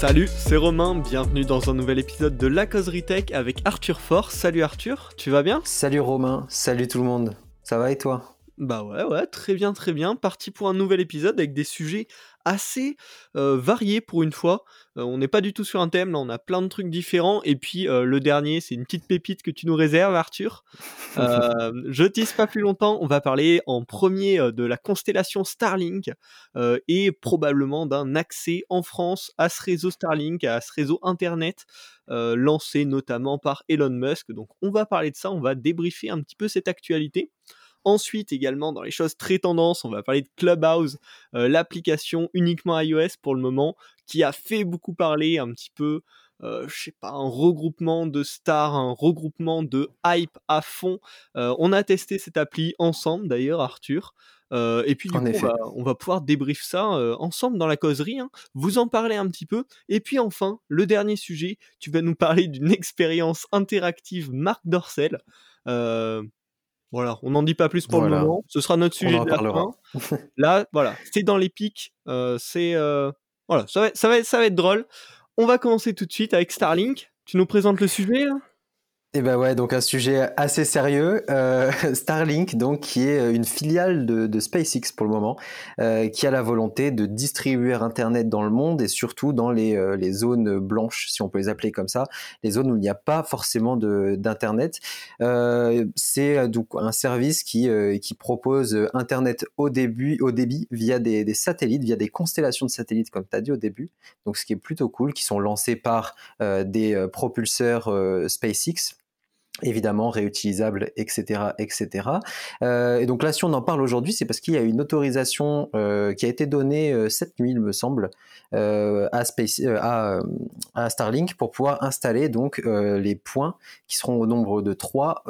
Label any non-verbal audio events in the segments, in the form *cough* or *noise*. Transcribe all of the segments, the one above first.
Salut, c'est Romain, bienvenue dans un nouvel épisode de La Causerie Tech avec Arthur Force. Salut Arthur, tu vas bien? Salut Romain, salut tout le monde. Ça va et toi? Bah ouais, ouais, très bien, très bien. Parti pour un nouvel épisode avec des sujets assez euh, variés pour une fois. Euh, on n'est pas du tout sur un thème, là on a plein de trucs différents. Et puis euh, le dernier, c'est une petite pépite que tu nous réserves, Arthur. *laughs* je tease pas plus longtemps, on va parler en premier de la constellation Starlink et probablement d'un accès en France à ce réseau Starlink, à ce réseau Internet. lancé notamment par Elon Musk. Donc on va parler de ça, on va débriefer un petit peu cette actualité. Ensuite, également, dans les choses très tendances, on va parler de Clubhouse, euh, l'application uniquement iOS pour le moment, qui a fait beaucoup parler un petit peu. Euh, je sais pas, un regroupement de stars, un regroupement de hype à fond. Euh, on a testé cette appli ensemble d'ailleurs, Arthur. et puis du coup, on va, pouvoir débrief ça ensemble dans la causerie, hein. vous en parler un petit peu. Et puis enfin, le dernier sujet, tu vas nous parler d'une *laughs* expérience interactive Marc Dorcel. Voilà, on n'en dit pas plus pour le moment. Ce sera notre sujet de la fin. Là, voilà, c'est dans les pics. Euh, c'est euh, voilà, ça va, ça va, ça va être drôle. On va commencer tout de suite avec Starlink. Tu nous présentes le sujet là? Eh ben ouais, donc un sujet assez sérieux. Euh, *laughs* Starlink, donc qui est euh, une filiale de, de SpaceX pour le moment, euh, qui a la volonté de distribuer Internet dans le monde et surtout dans les, euh, les zones blanches, si on peut les appeler comme ça, les zones où il n'y a pas forcément d'internet. Euh, c'est donc un service qui qui propose Internet au début, au débit via des, des satellites, via des constellations de satellites, comme tu as dit au début. Donc ce qui est plutôt cool, qui sont lancés par des propulseurs SpaceX évidemment réutilisable, etc., etc. Euh, et donc là, si on en parle aujourd'hui, c'est parce qu'il y a une autorisation euh, qui a été donnée euh, cette nuit, il me semble, euh, à, Space, à, Starlink pour pouvoir installer donc les points qui seront au nombre de trois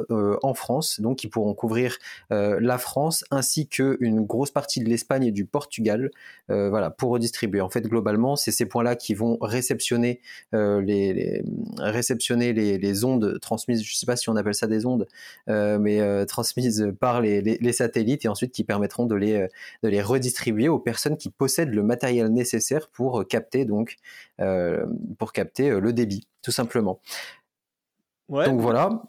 en France, donc qui pourront couvrir la France ainsi que une grosse partie de l'Espagne et du Portugal, voilà, pour redistribuer. En fait, globalement, c'est ces points-là qui vont réceptionner les, les, réceptionner les, les ondes transmises. Je sais pas si on appelle ça des ondes, euh, mais euh, transmises par les, satellites et ensuite qui permettront de les, de les redistribuer aux personnes qui possèdent le matériel nécessaire pour capter donc euh, pour capter le débit, tout simplement. Donc voilà.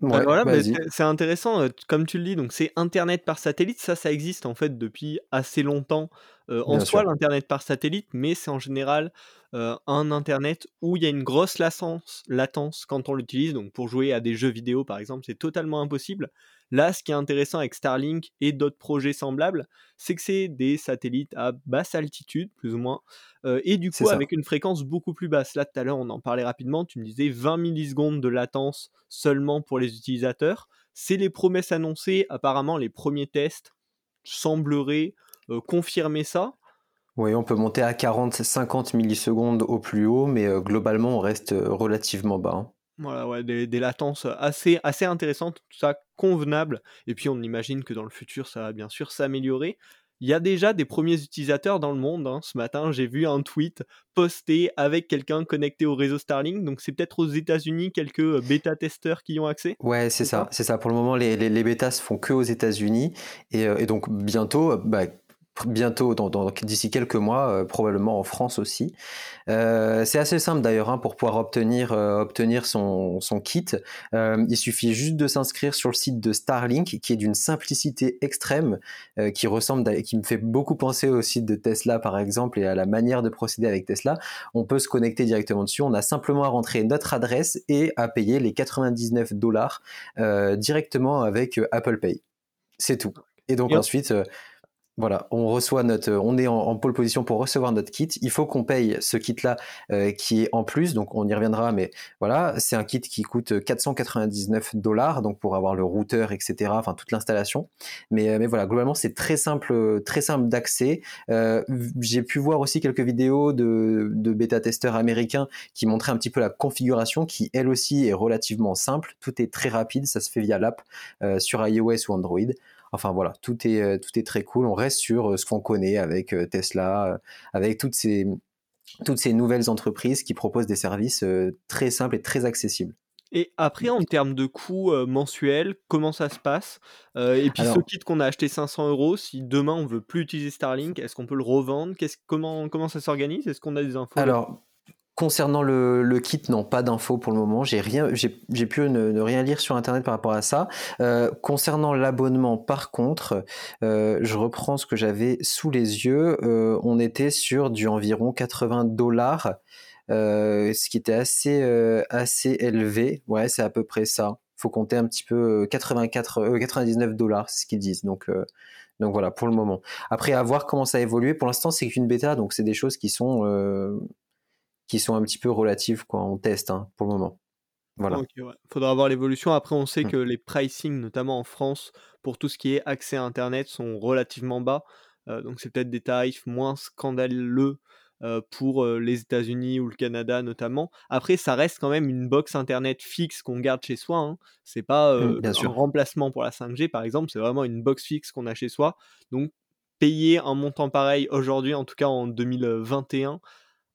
voilà, c'est intéressant, comme tu le dis, donc c'est Internet par satellite, ça, ça existe en fait depuis assez longtemps en soi, l'Internet par satellite, mais c'est en général un Internet où il y a une grosse latence, latence quand on l'utilise. Donc pour jouer à des jeux vidéo, par exemple, c'est totalement impossible. Là, ce qui est intéressant avec Starlink et d'autres projets semblables, c'est que c'est des satellites à basse altitude, plus ou moins, et du coup avec une fréquence beaucoup plus basse. Là, tout à l'heure, on en parlait rapidement, tu me disais 20 millisecondes de latence seulement pour les utilisateurs. C'est les promesses annoncées, apparemment les premiers tests sembleraient euh, confirmer ça. Oui, on peut monter à 40-50 millisecondes au plus haut, mais euh, globalement, on reste euh, relativement bas. Hein. Voilà, ouais, des, latences assez, assez intéressantes, tout ça convenable. Et puis on imagine que dans le futur, ça va bien sûr s'améliorer. Il y a déjà des premiers utilisateurs dans le monde. Hein. Ce matin, j'ai vu un tweet posté avec quelqu'un connecté au réseau Starlink. Donc, c'est peut-être aux États-Unis quelques bêta-testeurs qui y ont accès. Ouais, c'est ça. C'est ça. Pour le moment, les, les, bêtas se font que aux États-Unis. Et, et, donc, bientôt, bah, bientôt, dans, d'ici quelques mois, euh, probablement en France aussi. Euh, c'est assez simple d'ailleurs hein, pour pouvoir obtenir, euh, obtenir son, son kit. il suffit juste de s'inscrire sur le site de Starlink, qui est d'une simplicité extrême, qui ressemble, qui me fait beaucoup penser au site de Tesla par exemple et à la manière de procéder avec Tesla. On peut se connecter directement dessus. On a simplement à rentrer notre adresse et à payer les 99 dollars directement avec Apple Pay. C'est tout. Et donc ensuite, voilà, on reçoit notre, on est en, pole position pour recevoir notre kit. Il faut qu'on paye ce kit-là euh, qui est en plus, donc on y reviendra, mais voilà, c'est un kit qui coûte 499 dollars, donc pour avoir le routeur, etc. Enfin toute l'installation. Mais, euh, mais voilà, globalement c'est très simple, très simple d'accès. Euh, j'ai pu voir aussi quelques vidéos de, de bêta-testeurs américains qui montraient un petit peu la configuration, qui elle aussi est relativement simple. Tout est très rapide, ça se fait via l'app sur iOS ou Android. Enfin voilà, tout est, euh, tout est très cool. On reste sur euh, ce qu'on connaît avec euh, Tesla, avec toutes ces, toutes ces nouvelles entreprises qui proposent des services très simples et très accessibles. Et après, en termes de coûts mensuels, comment ça se passe? Et puis ce kit qu'on a acheté 500 euros, si demain on veut plus utiliser Starlink, est-ce qu'on peut le revendre? Comment, comment ça s'organise? Est-ce qu'on a des infos? Alors, Concernant le, kit, non, pas d'infos pour le moment. J'ai rien, j'ai pu ne, rien lire sur internet par rapport à ça. Euh, concernant l'abonnement, par contre, euh, je reprends ce que j'avais sous les yeux. Euh, on était sur du environ 80 dollars, ce qui était assez assez élevé. Ouais, c'est à peu près ça. Faut compter un petit peu 84, 99 dollars, c'est ce qu'ils disent. Donc donc voilà pour le moment. Après à voir comment ça évolue. Pour l'instant, c'est qu'une bêta, donc c'est des choses qui sont qui sont un petit peu relatives quoi, on teste hein, pour le moment. Voilà. Il Faudra voir l'évolution. Après, on sait mmh. que les pricing, notamment en France, pour tout ce qui est accès à Internet, sont relativement bas. Euh, donc, c'est peut-être des tarifs moins scandaleux euh, pour euh, les États-Unis ou le Canada, notamment. Après, ça reste quand même une box Internet fixe qu'on garde chez soi. Hein. C'est pas mmh, un remplacement pour la 5G, par exemple. C'est vraiment une box fixe qu'on a chez soi. Donc, payer un montant pareil aujourd'hui, en tout cas en 2021,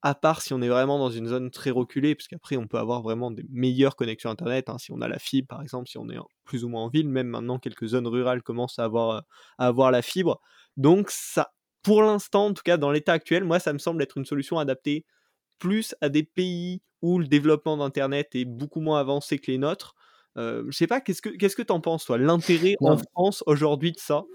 à part si on est vraiment dans une zone très reculée, parce qu'après on peut avoir vraiment des meilleures connexions Internet, hein, si on a la fibre par exemple, si on est plus ou moins en ville, même maintenant quelques zones rurales commencent à avoir, euh, à avoir la fibre. Donc ça, pour l'instant, en tout cas dans l'état actuel, moi ça me semble être une solution adaptée plus à des pays où le développement d'Internet est beaucoup moins avancé que les nôtres. Euh, je sais pas, qu'est-ce que qu'est-ce que t'en penses toi? L'intérêt en France aujourd'hui de ça?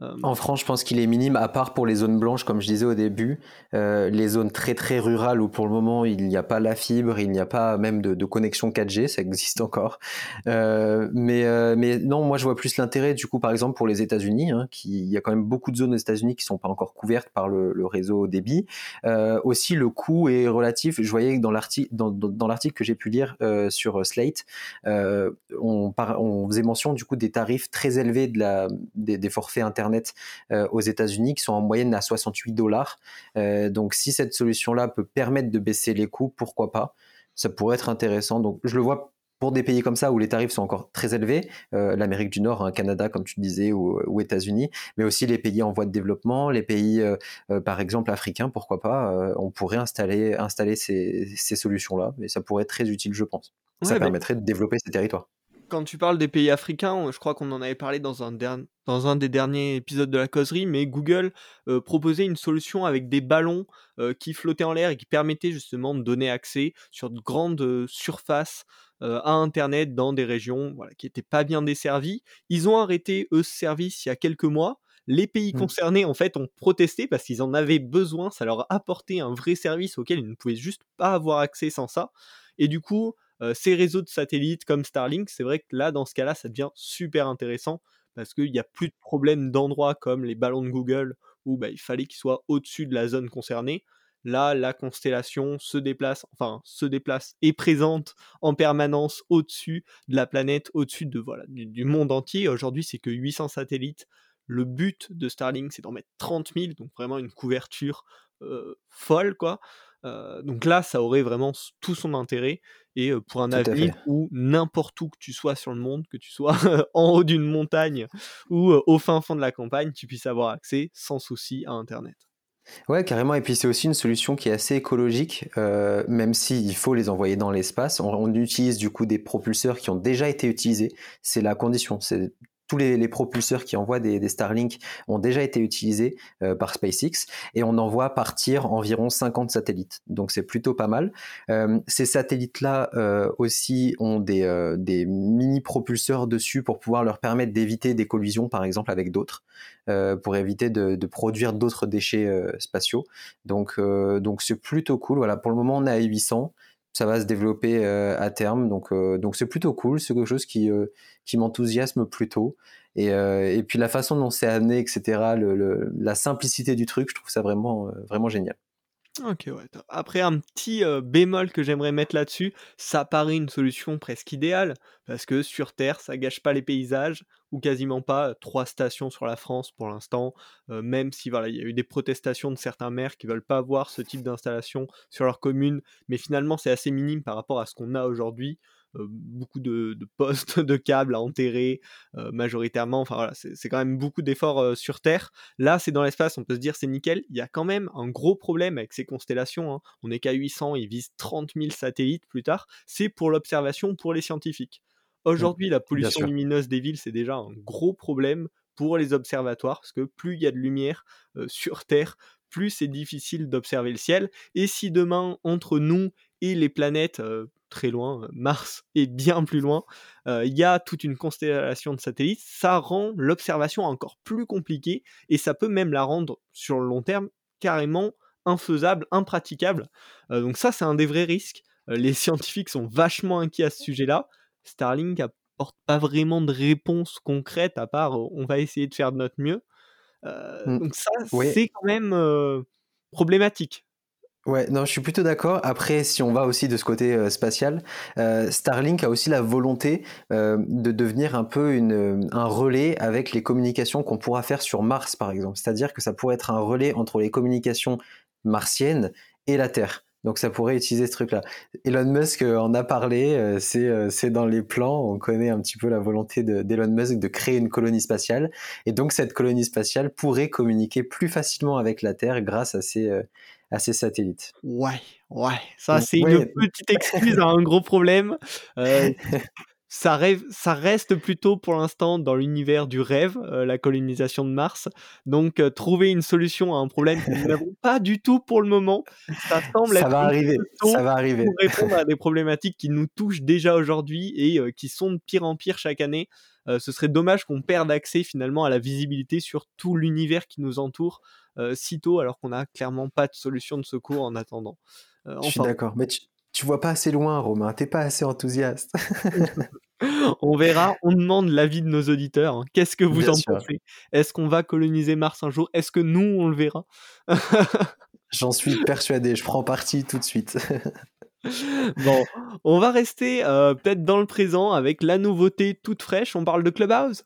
En France, je pense qu'il est minime, à part pour les zones blanches, comme je disais au début, euh, les zones très très rurales où pour le moment il n'y a pas la fibre, il n'y a pas même de, connexion 4G, ça existe encore. Euh, mais, non, moi je vois plus l'intérêt du coup par exemple pour les États-Unis, hein, qui, il y a quand même beaucoup de zones aux États-Unis qui sont pas encore couvertes par le, réseau débit. aussi le coût est relatif. Je voyais que dans l'article que j'ai pu lire sur Slate, on, faisait mention du coup des tarifs très élevés de des, des forfaits internet euh, aux États-Unis qui sont en moyenne à 68 dollars. Euh, donc si cette solution-là peut permettre de baisser les coûts, pourquoi pas? Ça pourrait être intéressant. Donc je le vois pour des pays comme ça où les tarifs sont encore très élevés, euh, l'Amérique du Nord, hein, Canada comme tu disais, ou, États-Unis, mais aussi les pays en voie de développement, les pays par exemple africains, pourquoi pas, on pourrait installer, installer ces, solutions-là, mais ça pourrait être très utile, je pense. ça bah permettrait de développer ces territoires quand tu parles des pays africains, je crois qu'on en avait parlé dans un, dans un des derniers épisodes de la causerie, mais Google euh, proposait une solution avec des ballons euh, qui flottaient en l'air et qui permettaient justement de donner accès sur de grandes euh, surfaces à Internet dans des régions voilà, qui n'étaient pas bien desservies. Ils ont arrêté, eux, ce service il y a quelques mois. Les pays mmh. concernés, en fait, ont protesté parce qu'ils en avaient besoin. Ça leur apportait un vrai service auquel ils ne pouvaient juste pas avoir accès sans ça. Et du coup, ces réseaux de satellites comme Starlink, c'est vrai que là, dans ce cas-là, ça devient super intéressant parce qu'il n'y a plus de problème d'endroits comme les ballons de Google où bah, il fallait qu'ils soient au-dessus de la zone concernée. Là, la constellation se déplace, enfin se déplace et présente en permanence au-dessus de la planète, au-dessus du, monde entier. Aujourd'hui, c'est que 800 satellites. Le but de Starlink, c'est d'en mettre 30 000, donc vraiment une couverture folle, quoi. Donc là, ça aurait vraiment tout son intérêt et pour un avenir où n'importe où que tu sois sur le monde, que tu sois *laughs* en haut d'une montagne ou au fin fond de la campagne, tu puisses avoir accès sans souci à Internet. Ouais, carrément. Et puis c'est aussi une solution qui est assez écologique, euh, même s'il faut les envoyer dans l'espace. On, on, utilise du coup des propulseurs qui ont déjà été utilisés. C'est la condition. C'est tous les, propulseurs qui envoient des, des, Starlink ont déjà été utilisés euh, par SpaceX et on envoie partir environ 50 satellites. Donc c'est plutôt pas mal. Euh, ces satellites-là euh, aussi ont des, des mini propulseurs dessus pour pouvoir leur permettre d'éviter des collisions, par exemple avec d'autres, pour éviter de, de produire d'autres déchets spatiaux. Donc donc c'est plutôt cool. Voilà, pour le moment on est à 800 ça va se développer euh, à terme. Donc, euh, donc c'est plutôt cool. C'est quelque chose qui, euh, qui m'enthousiasme plutôt. Et, et, puis la façon dont c'est amené, etc., le, la simplicité du truc, je trouve ça vraiment, vraiment génial. Ok, ouais. Après, un petit bémol que j'aimerais mettre là-dessus, ça paraît une solution presque idéale, parce que sur Terre, ça gâche pas les paysages, ou quasiment pas. Trois stations sur la France pour l'instant, même si voilà, il y a eu des protestations de certains maires qui veulent pas voir ce type d'installation sur leur commune, mais finalement, c'est assez minime par rapport à ce qu'on a aujourd'hui. Euh, beaucoup de, postes *laughs* de câbles à enterrer euh, majoritairement. Enfin voilà, c'est quand même beaucoup d'efforts euh, sur Terre. Là, c'est dans l'espace, on peut se dire c'est nickel. Il y a quand même un gros problème avec ces constellations. Hein. On est qu'à 800, ils visent 30 000 satellites plus tard. C'est pour l'observation pour les scientifiques. Mmh, Aujourd'hui, la pollution lumineuse des villes, c'est déjà un gros problème pour les observatoires, parce que plus il y a de lumière sur Terre, plus c'est difficile d'observer le ciel. Et si demain, entre nous et les planètes très loin, Mars *laughs* est bien plus loin, il y a toute une constellation de satellites, ça rend l'observation encore plus compliquée et ça peut même la rendre sur le long terme carrément infaisable, impraticable. donc ça c'est un des vrais risques. les *laughs* scientifiques sont vachement inquiets à ce sujet-là. Starlink apporte pas vraiment de réponse concrète à part on va essayer de faire de notre mieux. Mmh. Donc ça c'est quand même problématique. Ouais, non, je suis plutôt d'accord. Après, si on va aussi de ce côté euh, spatial, euh, Starlink a aussi la volonté euh, de devenir un peu un relais avec les communications qu'on pourra faire sur Mars, par exemple. C'est-à-dire que ça pourrait être un relais entre les communications martiennes et la Terre. Donc ça pourrait utiliser ce truc-là. Elon Musk en a parlé, c'est dans les plans, on connaît un petit peu la volonté d'Elon Musk de créer une colonie spatiale. Et donc cette colonie spatiale pourrait communiquer plus facilement avec la Terre grâce à ces, à ces satellites. Ouais, ouais, ça c'est une petite excuse à un gros problème. Euh, *laughs* ça, rêve, ça reste plutôt pour l'instant dans l'univers du rêve, euh, la colonisation de Mars. Donc euh, trouver une solution à un problème que nous *laughs* n'avons pas du tout pour le moment, ça semble ça va arriver. Ça va arriver. Pour répondre à *laughs* des problématiques qui nous touchent déjà aujourd'hui et qui sont de pire en pire chaque année. ce serait dommage qu'on perde accès finalement à la visibilité sur tout l'univers qui nous entoure euh, si tôt alors qu'on n'a clairement pas de solution de secours en attendant. Euh, Je suis d'accord, mais tu, tu vois pas assez loin, Romain, t'es pas assez enthousiaste. *laughs* on verra, on demande l'avis de nos auditeurs. Hein. Qu'est-ce que vous en pensez? Est-ce qu'on va coloniser Mars un jour? Est-ce que nous, on le verra? *laughs* J'en suis persuadé, je prends parti tout de suite. *laughs* bon, on va rester euh, peut-être dans le présent avec la nouveauté toute fraîche. On parle de Clubhouse?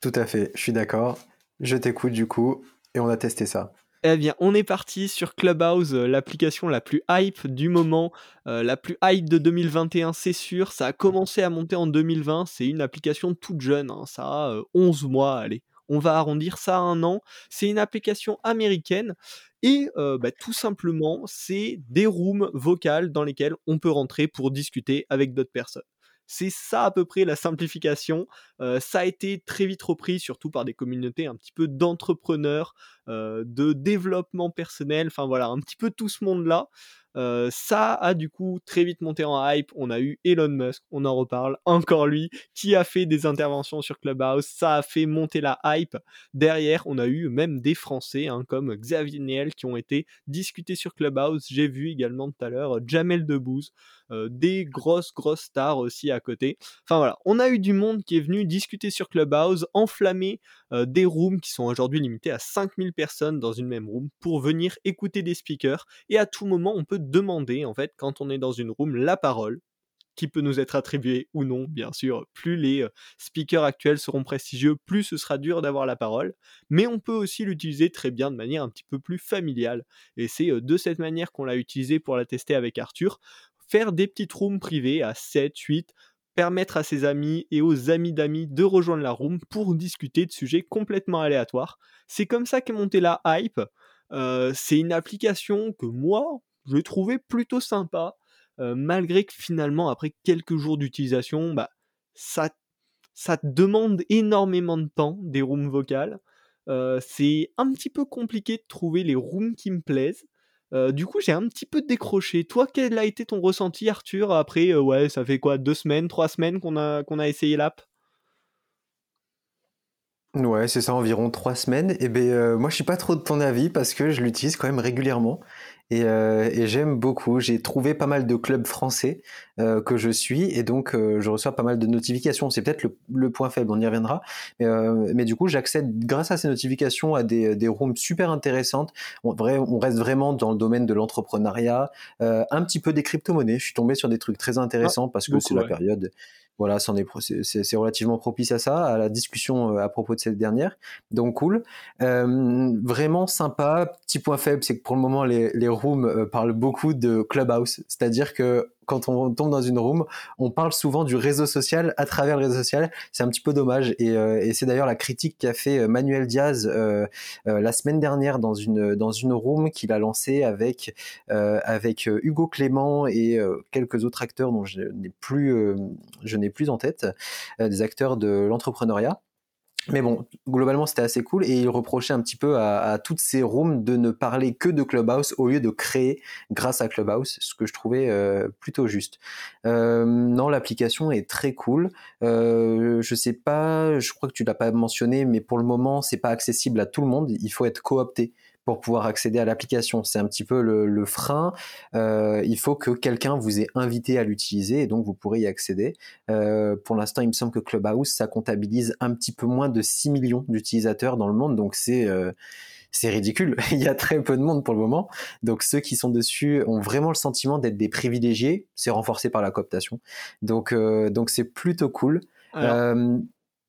Tout à fait, je suis d'accord. Je t'écoute du coup. Et on a testé ça. Eh bien, on est parti sur Clubhouse, euh, l'application la plus hype du moment, euh, la plus hype de 2021, c'est sûr. Ça a commencé à monter en 2020, c'est une application toute jeune, hein. ça a 11 euh, mois, allez. On va arrondir ça à un an. C'est une application américaine et bah, tout simplement, c'est des rooms vocales dans lesquels on peut rentrer pour discuter avec d'autres personnes. C'est ça à peu près la simplification. ça a été très vite repris, surtout par des communautés un petit peu d'entrepreneurs, de développement personnel, enfin voilà, un petit peu tout ce monde-là. Euh, ça a du coup très vite monté en hype. On a eu Elon Musk, on en reparle, encore lui, qui a fait des interventions sur Clubhouse. Ça a fait monter la hype. Derrière, on a eu même des Français hein, comme Xavier Niel qui ont été discutés sur Clubhouse. J'ai vu également tout à l'heure Jamel Debbouze, euh, des grosses grosses stars aussi à côté. Enfin voilà, on a eu du monde qui est venu discuter sur Clubhouse, enflammer euh, des rooms qui sont aujourd'hui limités à 5000 personnes dans une même room pour venir écouter des speakers et à tout moment on peut demander, en fait, quand on est dans une room, la parole qui peut nous être attribuée ou non, bien sûr. Plus les euh, speakers actuels seront prestigieux, plus ce sera dur d'avoir la parole. Mais on peut aussi l'utiliser très bien de manière un petit peu plus familiale. Et c'est euh, de cette manière qu'on l'a utilisé pour la tester avec Arthur. Faire des petites rooms privées à 7, 8, permettre à ses amis et aux amis d'amis de rejoindre la room pour discuter de sujets complètement aléatoires. C'est comme ça qu'est montée la hype. Euh, c'est une application que moi, je trouvé plutôt sympa, malgré que finalement, après quelques jours d'utilisation, bah, ça, ça demande énormément de temps, des rooms vocales. c'est un petit peu compliqué de trouver les rooms qui me plaisent. Du coup, j'ai un petit peu décroché. Toi, quel a été ton ressenti, Arthur, après, ouais, ça fait quoi, deux semaines, trois semaines qu'on a, qu'on a essayé l'app? Ouais, c'est ça, environ trois semaines. Et eh ben, moi, je suis pas trop de ton avis parce que je l'utilise quand même régulièrement. Euh, et, j'aime beaucoup. J'ai trouvé pas mal de clubs français euh, que je suis et donc euh, je reçois pas mal de notifications. C'est peut-être le, point faible, on y reviendra. mais du coup, j'accède grâce à ces notifications à des, des rooms super intéressantes. On, vrai, on reste vraiment dans le domaine de l'entrepreneuriat, un petit peu des crypto-monnaies. Je suis tombé sur des trucs très intéressants ah, parce que c'est la période voilà, c'est relativement propice à ça, à la discussion à propos de cette dernière. Donc cool. vraiment sympa. Petit point faible, c'est que pour le moment, les, les rooms parlent beaucoup de Clubhouse. C'est-à-dire que quand on tombe dans une room, on parle souvent du réseau social à travers le réseau social. C'est un petit peu dommage. Et, et c'est d'ailleurs la critique qu'a fait Manuel Diaz euh, la semaine dernière dans une, dans une room qu'il a lancée avec, euh, avec Hugo Clément et quelques autres acteurs dont je n'ai plus, je n'ai plus en tête, des acteurs de l'entrepreneuriat. Mais bon, globalement, c'était assez cool et il reprochait un petit peu à, toutes ces rooms de ne parler que de Clubhouse au lieu de créer grâce à Clubhouse, ce que je trouvais euh, plutôt juste. Euh, non, l'application est très cool. Euh, je sais pas, je crois que tu l'as pas mentionné, mais pour le moment, c'est pas accessible à tout le monde. Il faut être coopté pour pouvoir accéder à l'application. C'est un petit peu le, frein. Euh, il faut que quelqu'un vous ait invité à l'utiliser et donc vous pourrez y accéder. Euh, pour l'instant, il me semble que Clubhouse, ça comptabilise un petit peu moins de 6 millions d'utilisateurs dans le monde, donc c'est euh, c'est ridicule. *laughs* il y a très peu de monde pour le moment. Donc ceux qui sont dessus ont vraiment le sentiment d'être des privilégiés. C'est renforcé par la cooptation. Donc donc c'est plutôt cool.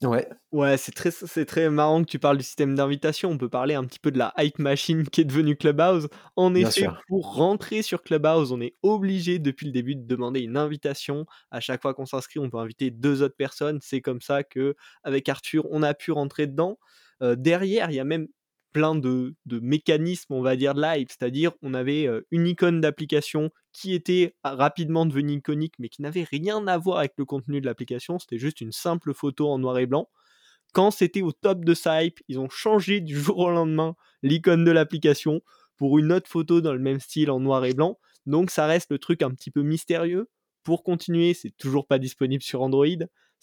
Ouais. Ouais, c'est très, c'est très marrant que tu parles du système d'invitation. On peut parler un petit peu de la hype machine *laughs* qui est devenue Clubhouse. En effet, pour rentrer sur Clubhouse, on est obligé depuis le début de demander une invitation. À chaque fois qu'on s'inscrit, on peut inviter deux autres personnes. C'est comme ça que, avec Arthur, on a pu rentrer dedans. Euh, derrière, il y a même plein de, mécanismes, on va dire, de live. C'est-à-dire, on avait une icône d'application qui était rapidement devenue iconique, mais qui n'avait rien à voir avec le contenu de l'application. C'était juste une simple photo en noir et blanc. Quand c'était au top de sa hype, ils ont changé du *laughs* jour au lendemain l'icône de l'application pour une autre photo dans le même style en noir et blanc. Donc ça reste le truc un petit peu mystérieux. Pour continuer, c'est toujours pas disponible sur Android.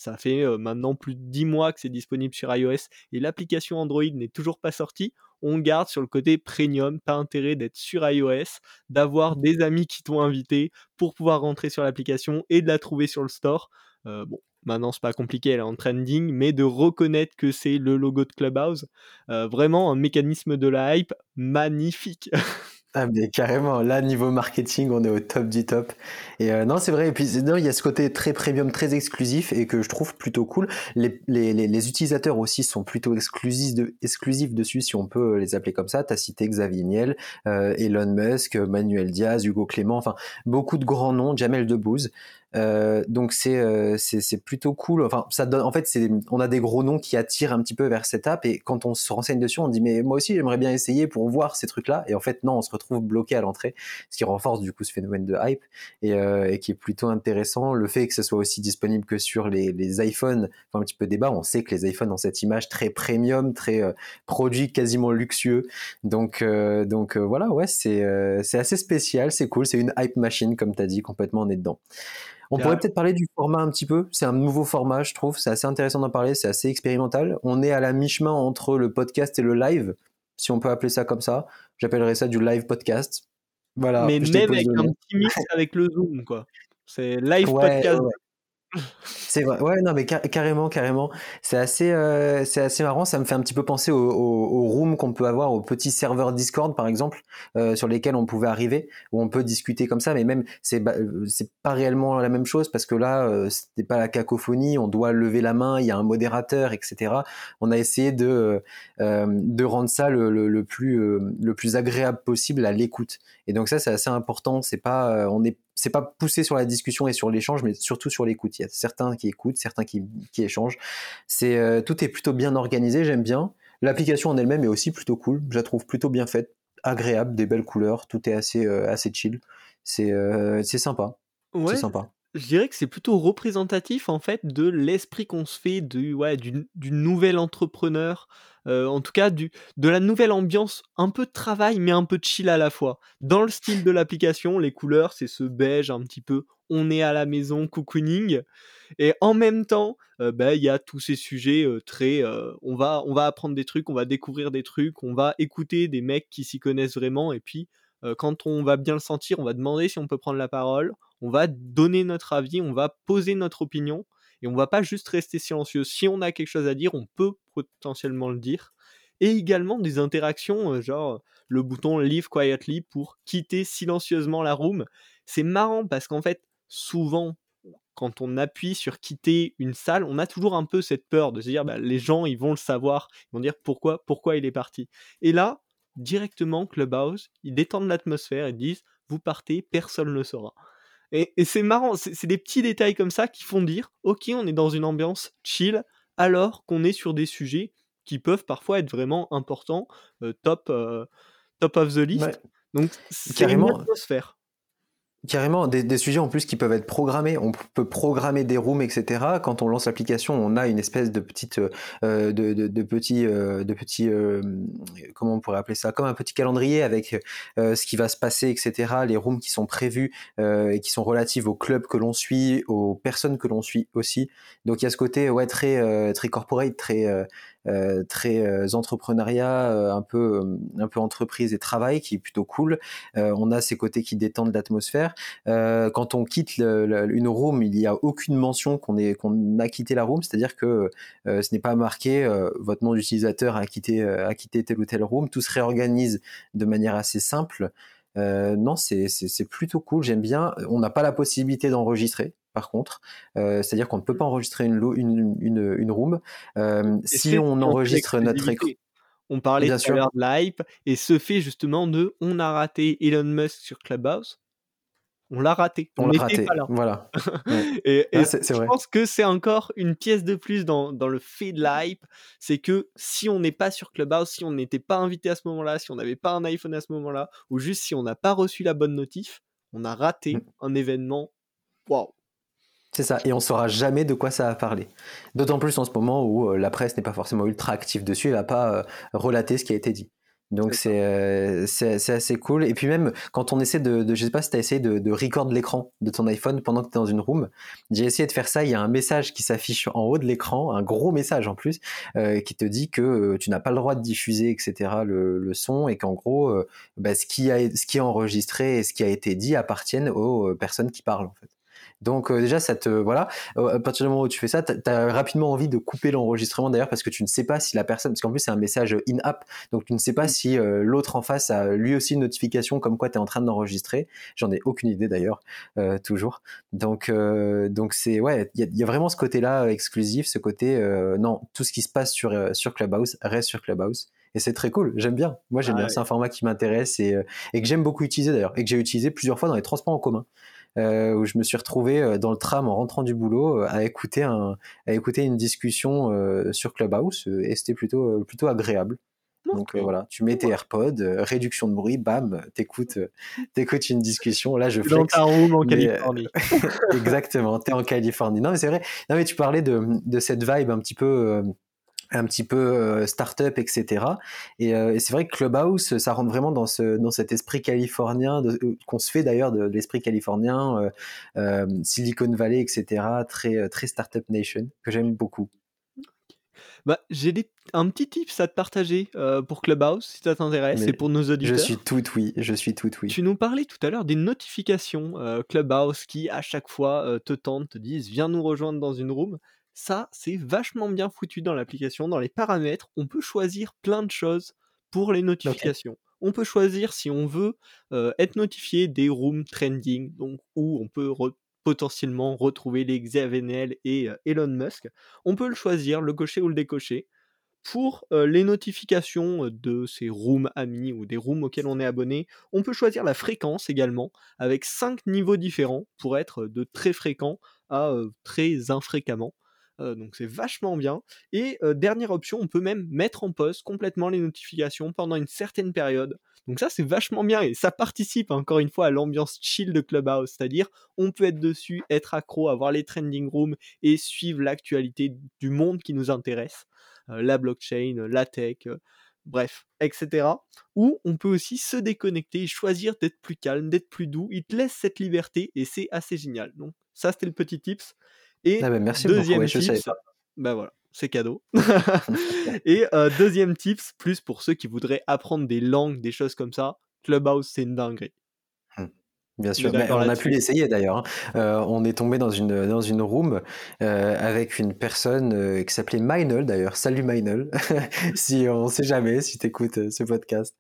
Ça fait maintenant plus de 10 mois que c'est disponible sur iOS et l'application Android n'est toujours pas sortie. On garde sur le côté premium, pas intérêt d'être sur iOS, d'avoir des amis qui t'ont invité pour pouvoir rentrer sur l'application et de la trouver sur le store. bon, maintenant c'est pas compliqué, elle est en trending, mais de reconnaître que c'est le logo de Clubhouse, vraiment un mécanisme de la hype magnifique. *laughs* Ah mais carrément, là niveau marketing, on est au top du top. Et euh, non, c'est vrai. Et puis non, il y a ce côté très premium, très exclusif et que je trouve plutôt cool. Les, les, les, utilisateurs aussi sont plutôt exclusifs, de, exclusifs dessus, si on peut les appeler comme ça. T'as cité Xavier Niel, euh, Elon Musk, Manuel Diaz, Hugo Clément, enfin beaucoup de grands noms, Jamel Debbouze. Euh, donc euh, c'est c'est plutôt cool. Enfin, ça donne. En fait, c'est on a des gros noms qui attirent un petit peu vers cette app et quand on se renseigne dessus, on dit mais moi aussi j'aimerais bien essayer pour voir ces trucs-là. Et en fait non, on se retrouve bloqué à l'entrée, ce qui renforce du coup ce phénomène de hype et, euh, et qui est plutôt intéressant. Le fait que ce soit aussi disponible que sur les, les iPhones, enfin un petit peu débat. On sait que les iPhones ont cette image très premium, très euh, produit quasiment luxueux. Donc donc voilà, ouais, c'est c'est assez spécial, c'est cool, c'est une hype machine comme tu as dit, complètement on est dedans. On pourrait peut-être parler du format un petit peu. C'est un nouveau format, je trouve. C'est assez intéressant d'en parler. C'est assez expérimental. On est à la mi-chemin entre le podcast et le live, si on peut appeler ça comme ça. J'appellerais ça du live podcast. Voilà. Mais même avec un petit mix avec le Zoom, quoi. C'est live podcast. C'est vrai. Ouais, non, mais carrément, carrément. C'est assez, euh, c'est assez marrant. Ça me fait un petit peu penser au, au, room qu'on peut avoir, aux petits serveurs Discord, par exemple, euh, sur lesquels on pouvait arriver, où on peut discuter comme ça. Mais même, c'est, euh, c'est pas réellement la même chose parce que là, euh, c'était pas la cacophonie. On doit lever la main. Il y a un modérateur, etc. On a essayé de, euh, de rendre ça le, le, le plus, le plus agréable possible à l'écoute. Et donc ça, c'est assez important. C'est pas, on est c'est pas poussé sur la discussion et sur l'échange, mais surtout sur l'écoute. Il y a certains qui écoutent, certains qui, qui échangent. C'est euh, tout est plutôt bien organisé, j'aime bien. L'application en elle-même est aussi plutôt cool. Je la trouve plutôt bien faite, agréable, des belles couleurs. Tout est assez euh, assez chill. C'est euh, c'est sympa. Ouais. C'est sympa. Je dirais que c'est plutôt représentatif en fait de l'esprit qu'on se fait du, ouais, du, nouvel entrepreneur euh, en tout cas du, de la nouvelle ambiance, un peu de travail mais un peu de chill à la fois. Dans le style de l'application, les couleurs c'est ce beige un petit peu, on est à la maison, cocooning, et en même temps, euh, bah, il y a tous ces sujets euh, très, on va, on va apprendre des trucs, on va découvrir des trucs, on va écouter des mecs qui s'y connaissent vraiment, et puis quand on va bien le sentir, on va demander si on peut prendre la parole, on va donner notre avis, on va poser notre opinion et on va pas juste rester silencieux. Si on a quelque chose à dire, on peut potentiellement le dire. Et également des interactions, euh, genre le bouton Leave Quietly pour quitter silencieusement la room. C'est marrant parce qu'en fait, souvent, quand on appuie sur quitter une salle, on a toujours un peu cette peur de se dire bah, les gens ils vont le savoir, ils vont dire pourquoi pourquoi il est parti? Et là, directement Clubhouse, ils détendent l'atmosphère et disent vous partez, personne ne le saura. Et, c'est marrant, c'est des petits détails comme ça qui font dire, ok, on est dans une ambiance chill, alors qu'on est sur des sujets qui peuvent parfois être vraiment importants, euh, top, euh, top of the list. Donc c'est une atmosphère. Carrément, des, sujets en plus qui peuvent être programmés. On peut programmer des rooms, etc. Quand on lance l'application, on a une espèce de petite, euh, de, de, de petit, euh, de petit, euh, comment on pourrait appeler ça, comme un petit calendrier avec ce qui va se passer, etc. Les rooms qui sont prévus et qui sont relatifs au club que l'on suit, aux personnes que l'on suit aussi. Donc il y a ce côté, ouais, très, très corporate, très euh, très euh, entrepreneuriat, euh, un peu un peu entreprise et travail qui est plutôt cool. on a ces côtés qui détendent l'atmosphère. quand on quitte une room, il n'y a aucune mention qu'on a quitté la room, c'est-à-dire que ce n'est pas marqué votre nom d'utilisateur a quitté a quitté telle ou telle room. Tout se réorganise de manière assez simple. Non, c'est plutôt cool, j'aime bien. On n'a pas la possibilité d'enregistrer, par contre. Euh, c'est-à-dire qu'on ne peut pas enregistrer une, une, une, une room. Euh, si on enregistre notre écran. On parlait tout à l'heure de l'hype, et ce fait justement de on a raté Elon Musk sur Clubhouse, on l'a raté. On, l'a raté. Pas là. Voilà. *laughs* et, ah, je pense que c'est encore une pièce de plus dans, dans le fait de l'hype. C'est que si on n'est pas sur Clubhouse, si on n'était pas invité à ce moment-là, si on n'avait pas un iPhone à ce moment-là, ou juste si on n'a pas reçu la bonne notif, on a raté mmh. un événement. Waouh! C'est ça, et on saura jamais de quoi ça a parlé. D'autant plus en ce moment où euh, la presse n'est pas forcément ultra active dessus, elle va pas euh, relater ce qui a été dit. Donc euh, c'est c'est assez cool. Et puis même quand on essaie de, de je sais pas si tu as essayé de, de record l'écran de ton iPhone pendant que tu es dans une room, j'ai essayé de faire ça, il y a un message qui s'affiche en haut de l'écran, un gros message en plus, qui te dit que tu n'as pas le droit de diffuser, etc. le, le son et qu'en gros, bah, ce, qui a, ce qui est enregistré et ce qui a été dit appartiennent aux personnes qui parlent en fait. Donc euh, déjà, ça te voilà. Euh, à partir du moment où tu fais ça, tu as rapidement envie de couper l'enregistrement d'ailleurs parce que tu ne sais pas si la personne, parce qu'en plus c'est un message in-app, donc tu ne sais pas si euh, l'autre en face a lui aussi une notification comme quoi tu es en train d'enregistrer. J'en ai aucune idée d'ailleurs, toujours. Donc donc c'est ouais, il y, y a, vraiment ce côté-là exclusif, ce côté non, tout ce qui se passe sur sur Clubhouse reste sur Clubhouse et c'est très cool. J'aime bien. Moi, j'aime ah bien. C'est un format qui m'intéresse et, et que j'aime beaucoup utiliser d'ailleurs et que j'ai utilisé plusieurs fois dans les transports en commun. Euh, où je me suis retrouvé euh, dans le tram en rentrant du boulot euh, à écouter un, à écouter une discussion sur Clubhouse et c'était plutôt plutôt agréable. Donc voilà, tu mets tes AirPods, réduction de bruit, bam, t'écoutes, t'écoutes une discussion. Là, je flex. Dans ta room en Californie. *laughs* Exactement, t'es en Californie. Non mais c'est vrai. Non mais tu parlais de, de cette vibe un petit peu un petit peu euh, start-up, etc. Euh, et, c'est vrai que Clubhouse, ça rentre vraiment dans, ce, dans cet esprit californien, euh, qu'on se fait d'ailleurs de, l'esprit californien, Silicon Valley, etc. Très, très start-up nation, que j'aime beaucoup. Bah, j'ai un petit tips à te partager pour Clubhouse, si ça t'intéresse, et pour nos auditeurs. Je suis tout oui, je suis tout oui. Tu nous parlais tout à l'heure des notifications Clubhouse qui, à chaque fois, te tentent, te disent « Viens nous rejoindre dans une room ». Ça, c'est vachement bien foutu dans l'application. Dans les paramètres, on peut choisir plein de choses pour les notifications. On peut choisir si on veut euh, être notifié des rooms trending, donc où on peut potentiellement retrouver les XAVNL et euh, Elon Musk. On peut le choisir, le cocher ou le décocher. Pour euh, les notifications de ces rooms amis ou des rooms auxquels on est abonné, on peut choisir la fréquence également, avec 5 niveaux différents pour être de très fréquent à très infréquemment. Euh, donc c'est vachement bien. Et euh, dernière option, on peut même mettre en pause complètement les notifications pendant une certaine période. Donc ça c'est vachement bien et ça participe encore une fois à l'ambiance chill de Clubhouse, c'est-à-dire on peut être dessus, être accro, avoir les trending rooms et suivre l'actualité du monde qui nous intéresse, euh, la blockchain, la tech, bref, etc. Ou on peut aussi se déconnecter et choisir d'être plus calme, d'être plus doux. Il te laisse cette liberté et c'est assez génial. Donc ça c'était le petit tips. Et ah bah, merci deuxième tips, bah voilà, c'est cadeau. *laughs* *laughs* et euh, deuxième tips, plus pour ceux qui voudraient apprendre des langues, des choses comme ça, Clubhouse, c'est une dinguerie. Mmh. Bien sûr, on a pu l'essayer d'ailleurs. Hein. Euh, on est tombé dans une, dans une room euh, avec une personne qui s'appelait Minel d'ailleurs. Salut Minel, *laughs* si on sait jamais, si tu écoutes ce podcast,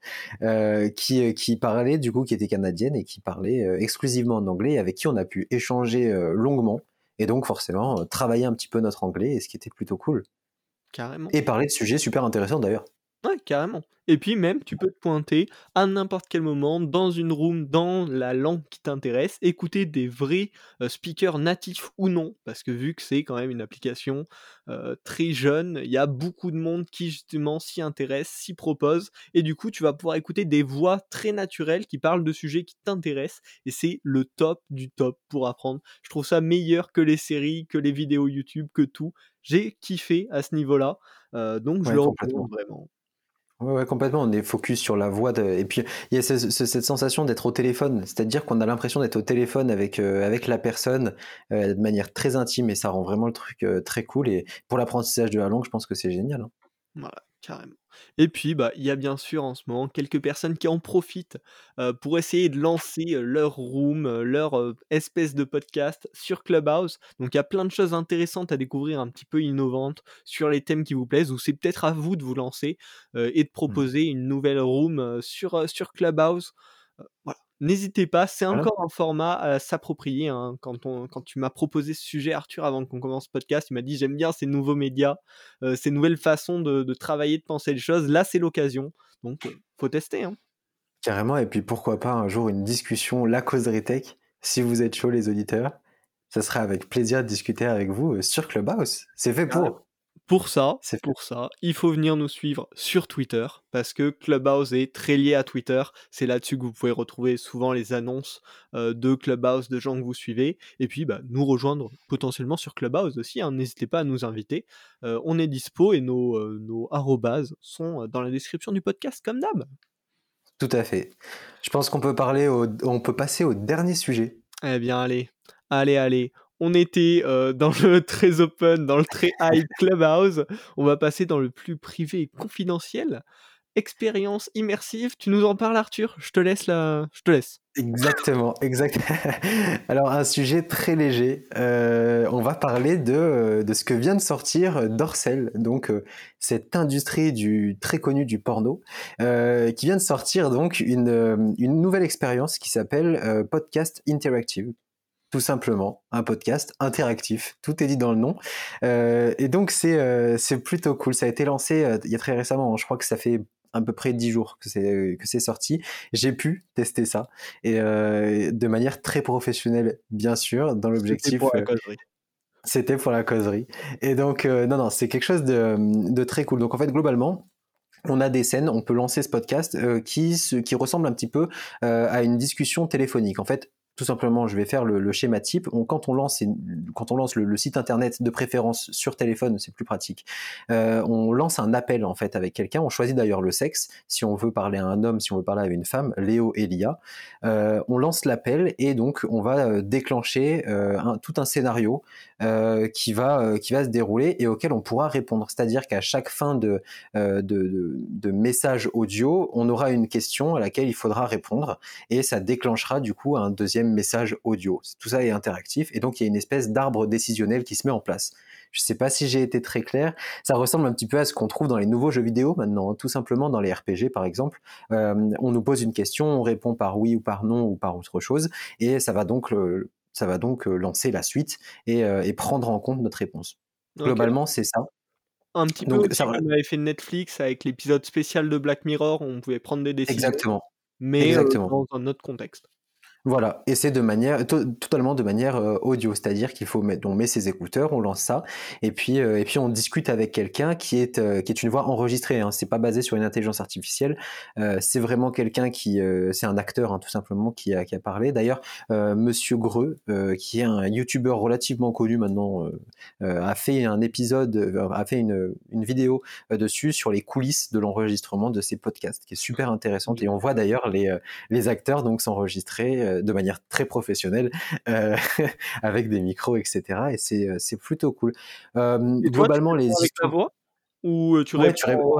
qui, qui parlait du coup, qui était canadienne et qui parlait exclusivement en anglais, avec qui on a pu échanger longuement et donc forcément euh, travailler un petit peu notre anglais, et ce qui était plutôt cool. Carrément. Et parler de sujets super intéressants d'ailleurs. Ouais, carrément. Et puis même, tu peux te pointer à n'importe quel moment dans une room, dans la langue qui t'intéresse, écouter des vrais euh, speakers natifs ou non, parce que vu que c'est quand même une application euh, très jeune, il y a beaucoup de monde qui justement s'y intéresse, s'y propose, et du coup tu vas pouvoir écouter des voix très naturelles qui parlent de sujets qui t'intéressent, et c'est le top du top pour apprendre. Je trouve ça meilleur que les séries, que les vidéos YouTube, que tout. J'ai kiffé à ce niveau-là, euh, donc je le recommande vraiment. Ouais, complètement. On est focus sur la voix. De... Et puis, il y a cette sensation d'être au téléphone. C'est-à-dire qu'on a l'impression d'être au téléphone avec, euh, avec la personne euh, de manière très intime et ça rend vraiment le truc euh, très cool. Et pour l'apprentissage de la langue, je pense que c'est génial. Hein. Voilà, carrément. Et puis, bah, il y a bien sûr en ce moment quelques personnes qui en profitent pour essayer de lancer leur room, leur espèce de podcast sur Clubhouse. Donc, il y a plein de choses intéressantes à découvrir, un petit peu innovantes sur les thèmes qui vous plaisent, ou c'est peut-être à vous de vous lancer et de mmh. proposer une nouvelle room sur, sur Clubhouse. voilà N'hésitez pas, c'est encore un format à s'approprier. Hein. Quand, on, quand tu m'as proposé ce sujet, Arthur, avant qu'on commence ce podcast, il m'a dit j'aime bien ces nouveaux médias, euh, ces nouvelles façons de, travailler, de penser les choses. Là, c'est l'occasion. Donc, euh, faut tester. Hein. Carrément. Et puis, pourquoi pas un jour une discussion, la causerie tech, si vous êtes chaud, les auditeurs. Ce serait avec plaisir de discuter avec vous euh, sur Clubhouse. C'est fait pour. Pour ça, c'est pour ça, il faut venir nous suivre sur Twitter parce que Clubhouse est très lié à Twitter. C'est là-dessus que vous pouvez retrouver souvent les annonces euh, de Clubhouse, de gens que vous suivez, et puis bah, nous rejoindre potentiellement sur Clubhouse aussi. Hein. N'hésitez pas à nous inviter. Euh, on est dispo et nos euh, nos sont dans la description du podcast comme d'hab. Tout à fait. Je pense qu'on peut parler, on peut passer au dernier sujet. Eh bien, allez, allez, allez on était euh, dans le *laughs* très open, dans le très high *laughs* clubhouse. On va passer dans le plus privé et confidentiel. Expérience immersive. Tu nous en parles, Arthur? Je te laisse là. Je te laisse. Exactement, exact. *laughs* Alors un sujet très léger. Euh, on va parler de, de, ce que vient de sortir Dorsel, donc euh, cette industrie du très connue du porno, qui vient de sortir donc une, une nouvelle expérience qui s'appelle Podcast Interactive tout simplement un podcast interactif. Tout est dit dans le nom. Euh, et donc c'est euh, c'est plutôt cool. Ça a été lancé euh, il y a très récemment. Hein. Je crois que ça fait à peu près dix jours que c'est que c'est sorti. J'ai pu tester ça et de manière très professionnelle, bien sûr, dans l'objectif. C'était pour la causerie. Et donc non non, c'est quelque chose de, de très cool. Donc en fait globalement on a des scènes, on peut lancer ce podcast qui, qui ressemble un petit peu à une discussion téléphonique. En fait, tout simplement, je vais faire le, schéma type. quand on lance, quand on lance le, site internet de préférence sur téléphone, c'est plus pratique. Euh, on lance un appel en fait avec quelqu'un. On choisit d'ailleurs le sexe. Si on veut parler à un homme, si on veut parler à une femme, Léo et Lia. Euh, on lance l'appel et donc on va euh, déclencher tout un scénario qui va qui va se dérouler et auquel on pourra répondre. C'est-à-dire qu'à chaque fin de, de, de message audio, on aura une question à laquelle il faudra répondre et ça déclenchera du coup un deuxième message audio. Tout ça est interactif et donc il y a une espèce d'arbre décisionnel qui se met en place. Je ne sais pas si j'ai été très clair. Ça ressemble un petit peu à ce qu'on trouve dans les nouveaux jeux vidéo maintenant, tout simplement dans les RPG par exemple. Euh, on nous pose une question, on répond par oui ou par non ou par autre chose et ça va donc, ça va donc euh, lancer la suite euh, et, prendre en compte notre réponse. Globalement, c'est ça. Un petit peu ça comme avait fait Netflix avec l'épisode spécial de Black Mirror, on pouvait prendre des décisions. Exactement. Mais Exactement. dans un autre contexte. Voilà, et c'est de manière totalement de manière euh, audio, c'est-à-dire qu'il faut mettre, on met ses écouteurs, on lance ça, et puis euh, et puis on discute avec quelqu'un qui est euh, qui est une voix enregistrée. Hein, c'est pas basé sur une intelligence artificielle, c'est vraiment quelqu'un qui c'est un acteur hein, tout simplement qui a qui a parlé. D'ailleurs, Monsieur Greux, qui est un YouTuber relativement connu maintenant, a fait un épisode, a fait une une vidéo dessus sur les coulisses de l'enregistrement de ces podcasts, qui est super intéressante, et on voit d'ailleurs les les acteurs donc s'enregistrer euh, de manière très professionnelle euh, *laughs* avec des micros, etc. Et c'est, euh, c'est plutôt cool. globalement, les histoires... ou tu réponds, tu réponds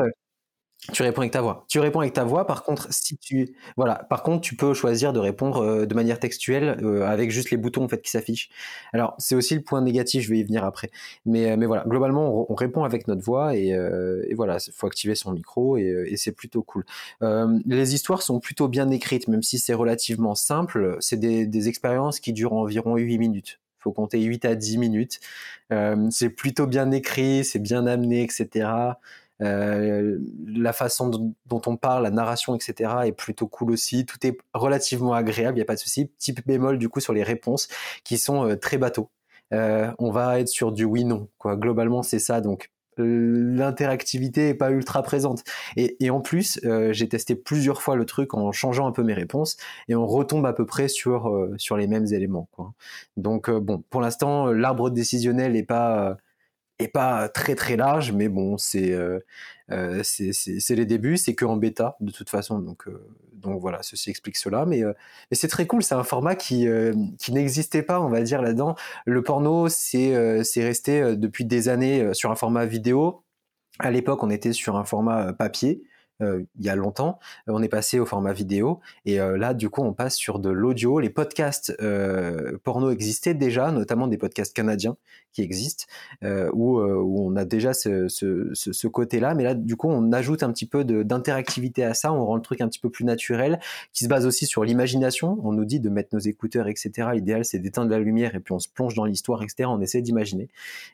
avec ta voix. Tu réponds avec ta voix. Par contre, si tu voilà, par contre, tu peux choisir de répondre euh, de manière textuelle euh, avec juste les boutons en fait qui s'affichent. Alors, c'est aussi le point négatif. Je vais y venir après. Mais euh, mais voilà, globalement, on, répond avec notre voix et, et voilà, faut activer son micro et, et c'est plutôt cool. les histoires sont plutôt bien écrites, même si c'est relativement simple. C'est des, des expériences qui durent environ 8 minutes faut compter 8 à 10 minutes. c'est plutôt bien écrit, c'est bien amené, etc. la façon dont on parle, la narration, etc. est plutôt cool aussi. Tout est relativement agréable, il n'y a pas de souci. Petit bémol du coup sur les réponses qui sont très bateaux. on va être sur du oui/non. Quoi. Globalement, c'est ça. Donc l'interactivité est pas ultra présente. Et, en plus, euh, j'ai testé plusieurs fois le truc en changeant un peu mes réponses et on retombe à peu près sur euh, sur les mêmes éléments. Quoi. Donc euh, bon, pour l'instant, l'arbre décisionnel est pas est pas très très large, mais bon, c'est c'est les débuts, c'est que en bêta de toute façon, donc donc voilà, ceci explique cela. Mais, euh, mais c'est très cool, c'est un format qui, euh, qui n'existait pas, on va dire, là-dedans. Le porno, c'est euh, resté depuis des années sur un format vidéo. À l'époque, on était sur un format papier. Euh, il y a longtemps. Euh, on est passé au format vidéo et euh, là, du coup, on passe sur de l'audio. Les podcasts porno existaient déjà, notamment des podcasts canadiens qui existent, où, où, on a déjà ce, ce, ce, côté-là. Mais là, du coup, on ajoute un petit peu d'interactivité à ça. On rend le truc un petit peu plus naturel, qui se base aussi sur l'imagination. On nous dit de mettre nos écouteurs, etc. L'idéal, c'est d'éteindre la lumière et puis on se plonge dans l'histoire, etc. On essaie d'imaginer.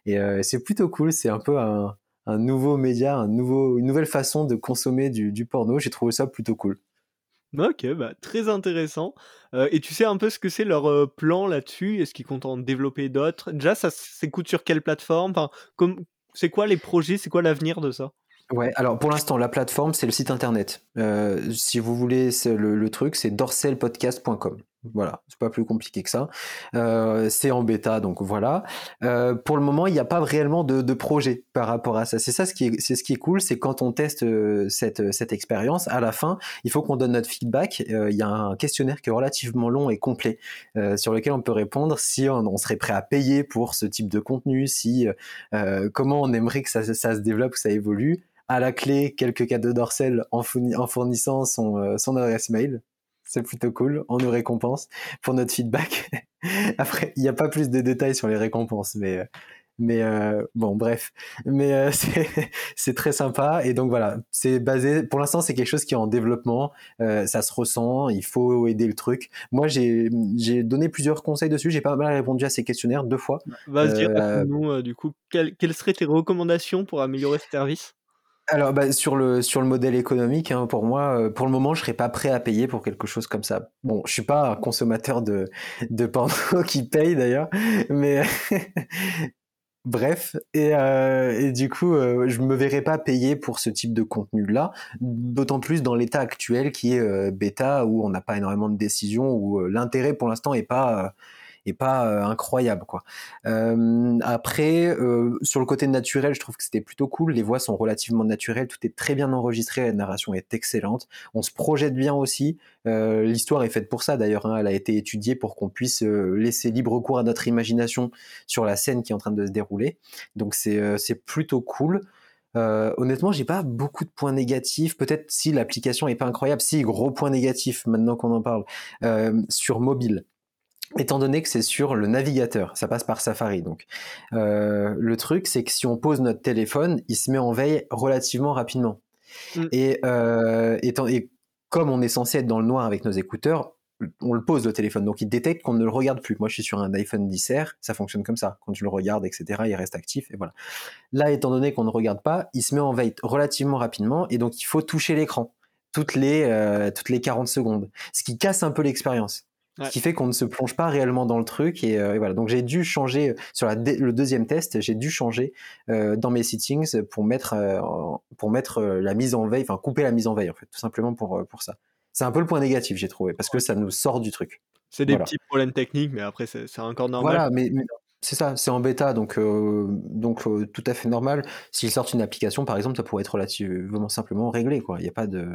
Et c'est plutôt cool. C'est un peu un, un nouveau média, un nouveau, une nouvelle façon de consommer du, porno. J'ai trouvé ça plutôt cool. Ok, bah, très intéressant. Euh, et tu sais un peu ce que c'est leur euh, plan là-dessus? Est-ce qu'ils comptent en développer d'autres? Déjà, ça s'écoute sur quelle plateforme? Enfin, C'est quoi les projets? C'est quoi l'avenir de ça? Ouais, alors pour l'instant, la plateforme, c'est le site internet. Euh, si vous voulez, le, le, truc, c'est dorselpodcast.com. Voilà, c'est pas plus compliqué que ça. Euh, c'est en bêta, donc voilà. Euh, pour le moment, il n'y a pas réellement de, projet par rapport à ça. C'est ça ce qui est, ce cool, c'est quand on teste euh, cette, expérience, à la fin, il faut qu'on donne notre feedback. Il y a un questionnaire qui est relativement long et complet sur lequel on peut répondre si on, serait prêt à payer pour ce type de contenu, si comment on aimerait que ça, se développe, que ça évolue. À la clé, quelques cadeaux d'Orcel en, en fournissant son adresse mail c'est plutôt cool. On nous récompense pour notre feedback. *laughs* Après, il n'y a pas plus de détails sur les récompenses, mais mais euh, bon, bref. Mais euh, *laughs* c'est très sympa. Et donc voilà, c'est basé. Pour l'instant, c'est quelque chose qui est en développement. Euh, ça se ressent. Il faut aider le truc. Moi, j'ai donné plusieurs conseils dessus. J'ai pas mal répondu à ces questionnaires deux fois. Vas-y, nous du coup, quelles seraient tes recommandations pour améliorer ce service? Alors bah, sur le sur le modèle économique, hein, pour moi, euh, pour le moment, je serais pas prêt à payer pour quelque chose comme ça. Bon, je suis pas un consommateur de de porno *laughs* qui paye d'ailleurs, mais *laughs* bref. Et, euh, et du coup, euh, je me verrais pas payer pour ce type de contenu-là, d'autant plus dans l'état actuel qui est bêta où on n'a pas énormément de décisions, où l'intérêt pour l'instant est pas et pas incroyable quoi. Après, sur le côté naturel, je trouve que c'était plutôt cool. Les voix sont relativement naturelles, tout est très bien enregistré, la narration est excellente. On se projette bien aussi. L'histoire est faite pour ça d'ailleurs. Hein. elle a été étudiée pour qu'on puisse laisser libre cours à notre imagination sur la scène qui est en train de se dérouler. Donc c'est plutôt cool. Euh, honnêtement, j'ai pas beaucoup de points négatifs. Peut-être si l'application est pas incroyable, si gros point négatif maintenant qu'on en parle sur mobile étant donné que c'est sur le navigateur, ça passe par Safari. Donc, euh, le truc, c'est que si on pose notre téléphone, il se met en veille relativement rapidement. Mm. Et, euh, étant, et comme on est censé être dans le noir avec nos écouteurs, on le pose le téléphone, donc il détecte qu'on ne le regarde plus. Moi, je suis sur un iPhone 10R, ça fonctionne comme ça. Quand tu le regardes, etc., il reste actif et voilà. Là, étant donné qu'on ne regarde pas, il se met en veille relativement rapidement et donc il faut toucher l'écran toutes les euh, toutes les 40 secondes, ce qui casse un peu l'expérience. Ce qui fait qu'on ne se plonge pas réellement dans le truc euh, et, voilà. Donc j'ai dû changer sur la le deuxième test, j'ai dû changer euh, dans mes settings pour mettre euh, pour mettre la mise en veille, enfin couper la mise en veille en fait, tout simplement pour pour ça. C'est un peu le point négatif j'ai trouvé parce que ça nous sort du truc. C'est des petits problèmes techniques, mais après c'est encore normal. Voilà, mais, c'est ça, c'est en bêta, donc donc tout à fait normal. S'ils sortent une application, par exemple, ça pourrait être relativement simplement réglé, quoi. Il n'y a pas de,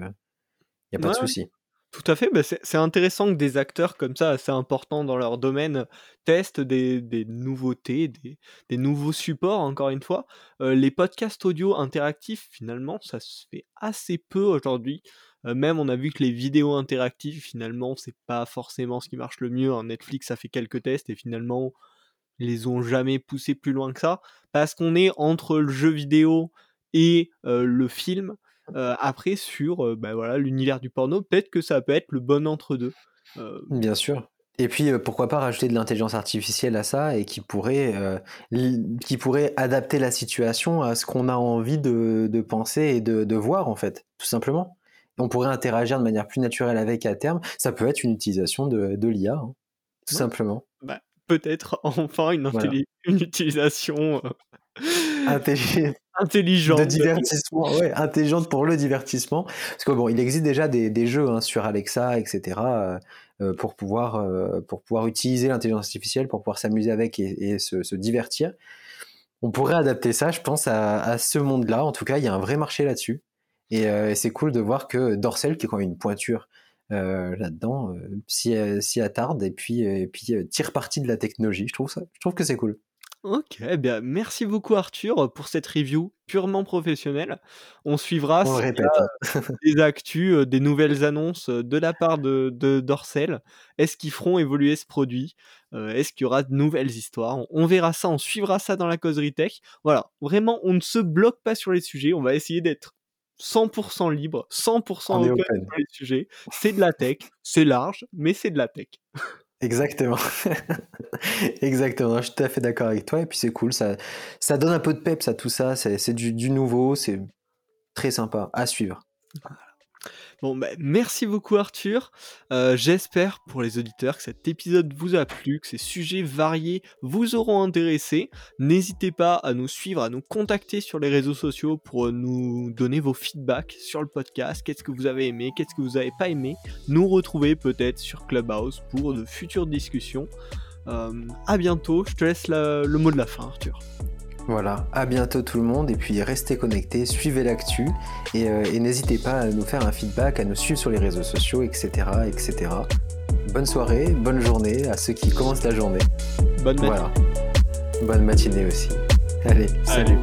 y a pas de souci. Tout à fait, bah, c'est intéressant que des acteurs comme ça, assez importants dans leur domaine, testent des, nouveautés, des, nouveaux supports, encore une fois. Euh, les podcasts audio interactifs, finalement, ça se fait assez peu aujourd'hui. Euh, même on a vu que les vidéos interactives, finalement, c'est pas forcément ce qui marche le mieux. Hein. Netflix a fait quelques tests et finalement, ils les ont jamais poussés plus loin que ça. Parce qu'on est entre le jeu vidéo et euh, le film. Euh, après, sur euh, bah, voilà l'univers du porno, peut-être que ça peut être le bon entre-deux. Bien sûr. Et puis pourquoi pas rajouter de l'intelligence artificielle à ça et qui pourrait, qui pourrait adapter la situation à ce qu'on a envie de, de penser et de, de, voir en fait, tout simplement. On pourrait interagir de manière plus naturelle avec à terme. Ça peut être une utilisation de, de l'IA, hein, tout simplement. Bah, peut-être *laughs* enfin une, une utilisation intelligente de divertissement, intelligente pour le divertissement. Parce que bon, il existe déjà des, jeux hein, sur Alexa, etc. Euh, euh, pour pouvoir euh, pour pouvoir utiliser l'intelligence artificielle, pour pouvoir s'amuser avec et, se, divertir. On pourrait adapter ça, je pense, à, ce monde-là. En tout cas, il y a un vrai marché là-dessus. Et, c'est cool de voir que Dorsel, qui est quand même une pointure là-dedans, s'y attarde et puis, et puis tire parti de la technologie. Je trouve, ça, je trouve que c'est cool. Ok, eh bien merci beaucoup Arthur pour cette review purement professionnelle. On suivra On répète. Hein. des actus, des nouvelles annonces de la part de, de Dorsel. Est-ce qu'ils feront évoluer ce produit? Est-ce qu'il y aura de nouvelles histoires? On, verra ça, on suivra ça dans la causerie tech. Voilà, vraiment, on ne se bloque pas sur les sujets. On va essayer d'être 100% libre, 100% open sur les sujets. C'est de la tech, c'est large, mais c'est de la tech. *laughs* Exactement. *laughs* Exactement. Je suis tout à fait d'accord avec toi. Et puis c'est cool. Ça, ça donne un peu de peps à tout ça. C'est du, du, nouveau. C'est très sympa à suivre. Bon, bah, merci beaucoup Arthur. Euh, j'espère pour les auditeurs que cet épisode vous a plu, que ces sujets variés vous auront intéressé. N'hésitez pas à nous suivre, à nous contacter sur les réseaux sociaux pour nous donner vos feedbacks sur le podcast. Qu'est-ce que vous avez aimé, qu'est-ce que vous n'avez pas aimé? Nous retrouver peut-être sur Clubhouse pour de futures discussions. Euh, à bientôt. Je te laisse le mot de la fin, Arthur. Voilà, à bientôt tout le monde et puis restez connectés, suivez l'actu et, euh, n'hésitez pas à nous faire un feedback, à nous suivre sur les réseaux sociaux, etc. etc. Bonne soirée, bonne journée à ceux qui commencent la journée. Bonne matinée. Bonne matinée aussi. Allez, salut.